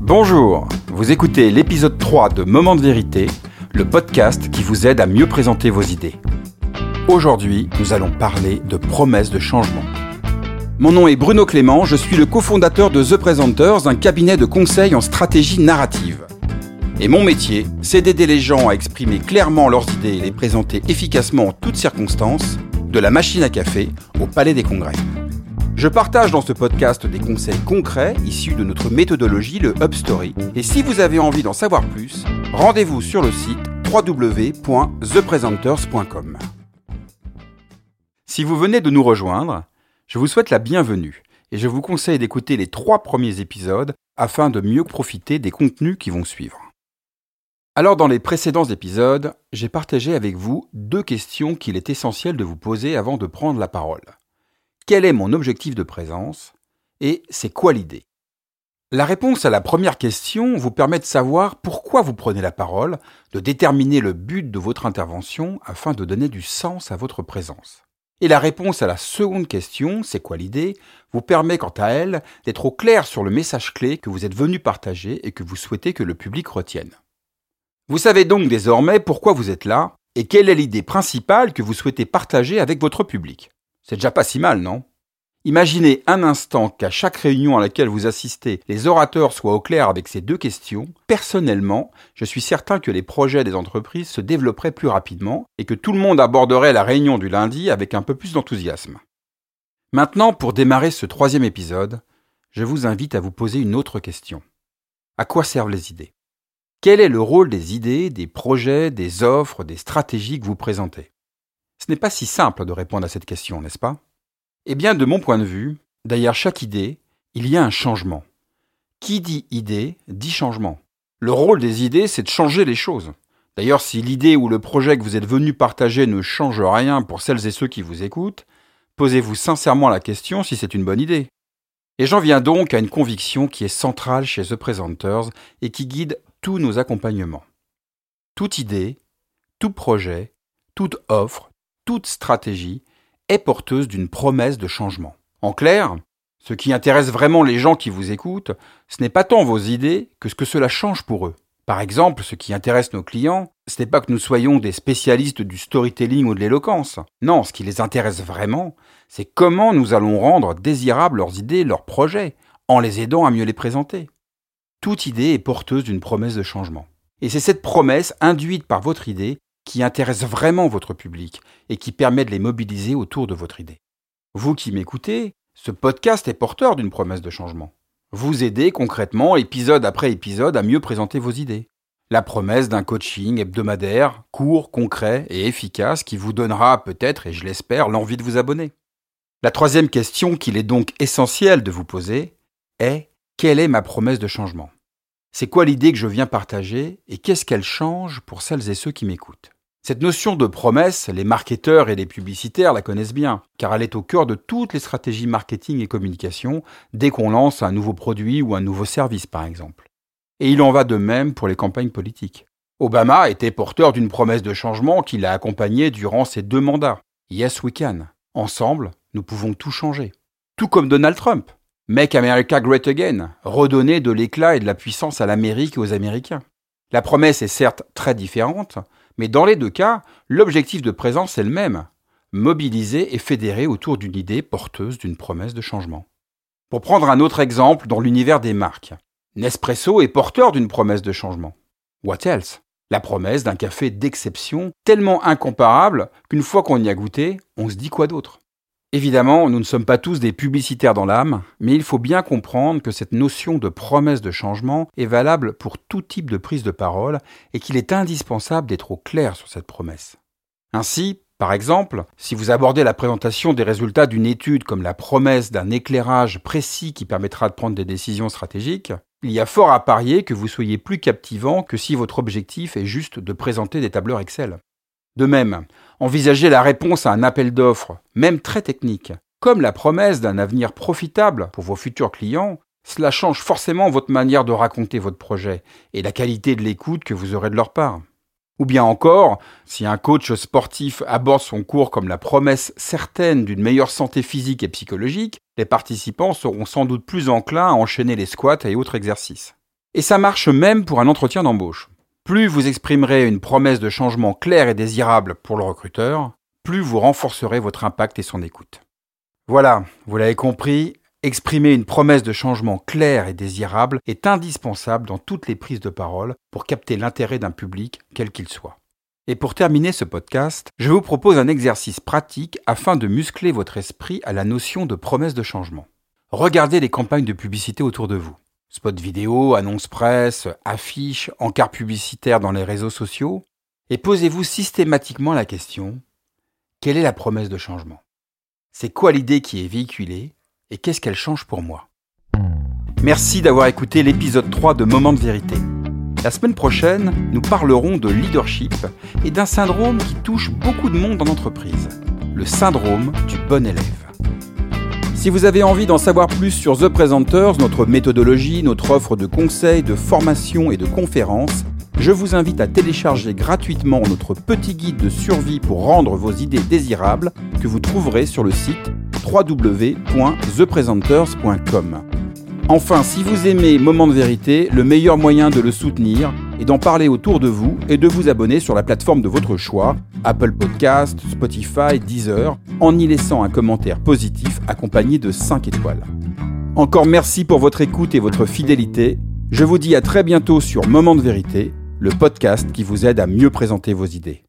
Bonjour, vous écoutez l'épisode 3 de Moment de vérité, le podcast qui vous aide à mieux présenter vos idées. Aujourd'hui, nous allons parler de promesses de changement. Mon nom est Bruno Clément, je suis le cofondateur de The Presenters, un cabinet de conseil en stratégie narrative. Et mon métier, c'est d'aider les gens à exprimer clairement leurs idées et les présenter efficacement en toutes circonstances, de la machine à café au palais des congrès. Je partage dans ce podcast des conseils concrets issus de notre méthodologie, le Story. Et si vous avez envie d'en savoir plus, rendez-vous sur le site www.thepresenters.com. Si vous venez de nous rejoindre, je vous souhaite la bienvenue et je vous conseille d'écouter les trois premiers épisodes afin de mieux profiter des contenus qui vont suivre. Alors dans les précédents épisodes, j'ai partagé avec vous deux questions qu'il est essentiel de vous poser avant de prendre la parole quel est mon objectif de présence et c'est quoi l'idée? La réponse à la première question vous permet de savoir pourquoi vous prenez la parole, de déterminer le but de votre intervention afin de donner du sens à votre présence. Et la réponse à la seconde question, c'est quoi l'idée, vous permet quant à elle d'être au clair sur le message clé que vous êtes venu partager et que vous souhaitez que le public retienne. Vous savez donc désormais pourquoi vous êtes là et quelle est l'idée principale que vous souhaitez partager avec votre public. C'est déjà pas si mal, non? Imaginez un instant qu'à chaque réunion à laquelle vous assistez, les orateurs soient au clair avec ces deux questions. Personnellement, je suis certain que les projets des entreprises se développeraient plus rapidement et que tout le monde aborderait la réunion du lundi avec un peu plus d'enthousiasme. Maintenant, pour démarrer ce troisième épisode, je vous invite à vous poser une autre question. À quoi servent les idées? Quel est le rôle des idées, des projets, des offres, des stratégies que vous présentez? Ce n'est pas si simple de répondre à cette question, n'est-ce pas? Eh bien, de mon point de vue, derrière chaque idée, il y a un changement. Qui dit idée dit changement. Le rôle des idées, c'est de changer les choses. D'ailleurs, si l'idée ou le projet que vous êtes venu partager ne change rien pour celles et ceux qui vous écoutent, posez-vous sincèrement la question si c'est une bonne idée. Et j'en viens donc à une conviction qui est centrale chez The Presenters et qui guide tous nos accompagnements. Toute idée, tout projet, toute offre, toute stratégie est porteuse d'une promesse de changement. En clair, ce qui intéresse vraiment les gens qui vous écoutent, ce n'est pas tant vos idées que ce que cela change pour eux. Par exemple, ce qui intéresse nos clients, ce n'est pas que nous soyons des spécialistes du storytelling ou de l'éloquence. Non, ce qui les intéresse vraiment, c'est comment nous allons rendre désirables leurs idées, leurs projets, en les aidant à mieux les présenter. Toute idée est porteuse d'une promesse de changement. Et c'est cette promesse induite par votre idée qui intéresse vraiment votre public et qui permet de les mobiliser autour de votre idée. Vous qui m'écoutez, ce podcast est porteur d'une promesse de changement. Vous aidez concrètement, épisode après épisode, à mieux présenter vos idées. La promesse d'un coaching hebdomadaire, court, concret et efficace qui vous donnera peut-être, et je l'espère, l'envie de vous abonner. La troisième question qu'il est donc essentiel de vous poser est quelle est ma promesse de changement? C'est quoi l'idée que je viens partager et qu'est-ce qu'elle change pour celles et ceux qui m'écoutent? Cette notion de promesse, les marketeurs et les publicitaires la connaissent bien, car elle est au cœur de toutes les stratégies marketing et communication dès qu'on lance un nouveau produit ou un nouveau service par exemple. Et il en va de même pour les campagnes politiques. Obama était porteur d'une promesse de changement qui l'a accompagné durant ses deux mandats. Yes, we can. Ensemble, nous pouvons tout changer. Tout comme Donald Trump. Make America Great Again, redonner de l'éclat et de la puissance à l'Amérique et aux Américains. La promesse est certes très différente, mais dans les deux cas, l'objectif de présence est le même, mobiliser et fédérer autour d'une idée porteuse d'une promesse de changement. Pour prendre un autre exemple dans l'univers des marques, Nespresso est porteur d'une promesse de changement. What else? La promesse d'un café d'exception tellement incomparable qu'une fois qu'on y a goûté, on se dit quoi d'autre? Évidemment, nous ne sommes pas tous des publicitaires dans l'âme, mais il faut bien comprendre que cette notion de promesse de changement est valable pour tout type de prise de parole et qu'il est indispensable d'être au clair sur cette promesse. Ainsi, par exemple, si vous abordez la présentation des résultats d'une étude comme la promesse d'un éclairage précis qui permettra de prendre des décisions stratégiques, il y a fort à parier que vous soyez plus captivant que si votre objectif est juste de présenter des tableurs Excel. De même, envisager la réponse à un appel d'offres, même très technique, comme la promesse d'un avenir profitable pour vos futurs clients, cela change forcément votre manière de raconter votre projet et la qualité de l'écoute que vous aurez de leur part. Ou bien encore, si un coach sportif aborde son cours comme la promesse certaine d'une meilleure santé physique et psychologique, les participants seront sans doute plus enclins à enchaîner les squats et autres exercices. Et ça marche même pour un entretien d'embauche. Plus vous exprimerez une promesse de changement claire et désirable pour le recruteur, plus vous renforcerez votre impact et son écoute. Voilà, vous l'avez compris, exprimer une promesse de changement claire et désirable est indispensable dans toutes les prises de parole pour capter l'intérêt d'un public, quel qu'il soit. Et pour terminer ce podcast, je vous propose un exercice pratique afin de muscler votre esprit à la notion de promesse de changement. Regardez les campagnes de publicité autour de vous. Spots vidéo, annonces presse, affiches, encarts publicitaires dans les réseaux sociaux. Et posez-vous systématiquement la question, quelle est la promesse de changement? C'est quoi l'idée qui est véhiculée et qu'est-ce qu'elle change pour moi? Merci d'avoir écouté l'épisode 3 de Moment de vérité. La semaine prochaine, nous parlerons de leadership et d'un syndrome qui touche beaucoup de monde en entreprise, le syndrome du bon élève. Si vous avez envie d'en savoir plus sur The Presenters, notre méthodologie, notre offre de conseils, de formation et de conférences, je vous invite à télécharger gratuitement notre petit guide de survie pour rendre vos idées désirables que vous trouverez sur le site www.thepresenters.com. Enfin, si vous aimez Moment de vérité, le meilleur moyen de le soutenir est d'en parler autour de vous et de vous abonner sur la plateforme de votre choix, Apple Podcast, Spotify, Deezer, en y laissant un commentaire positif accompagné de 5 étoiles. Encore merci pour votre écoute et votre fidélité. Je vous dis à très bientôt sur Moment de vérité, le podcast qui vous aide à mieux présenter vos idées.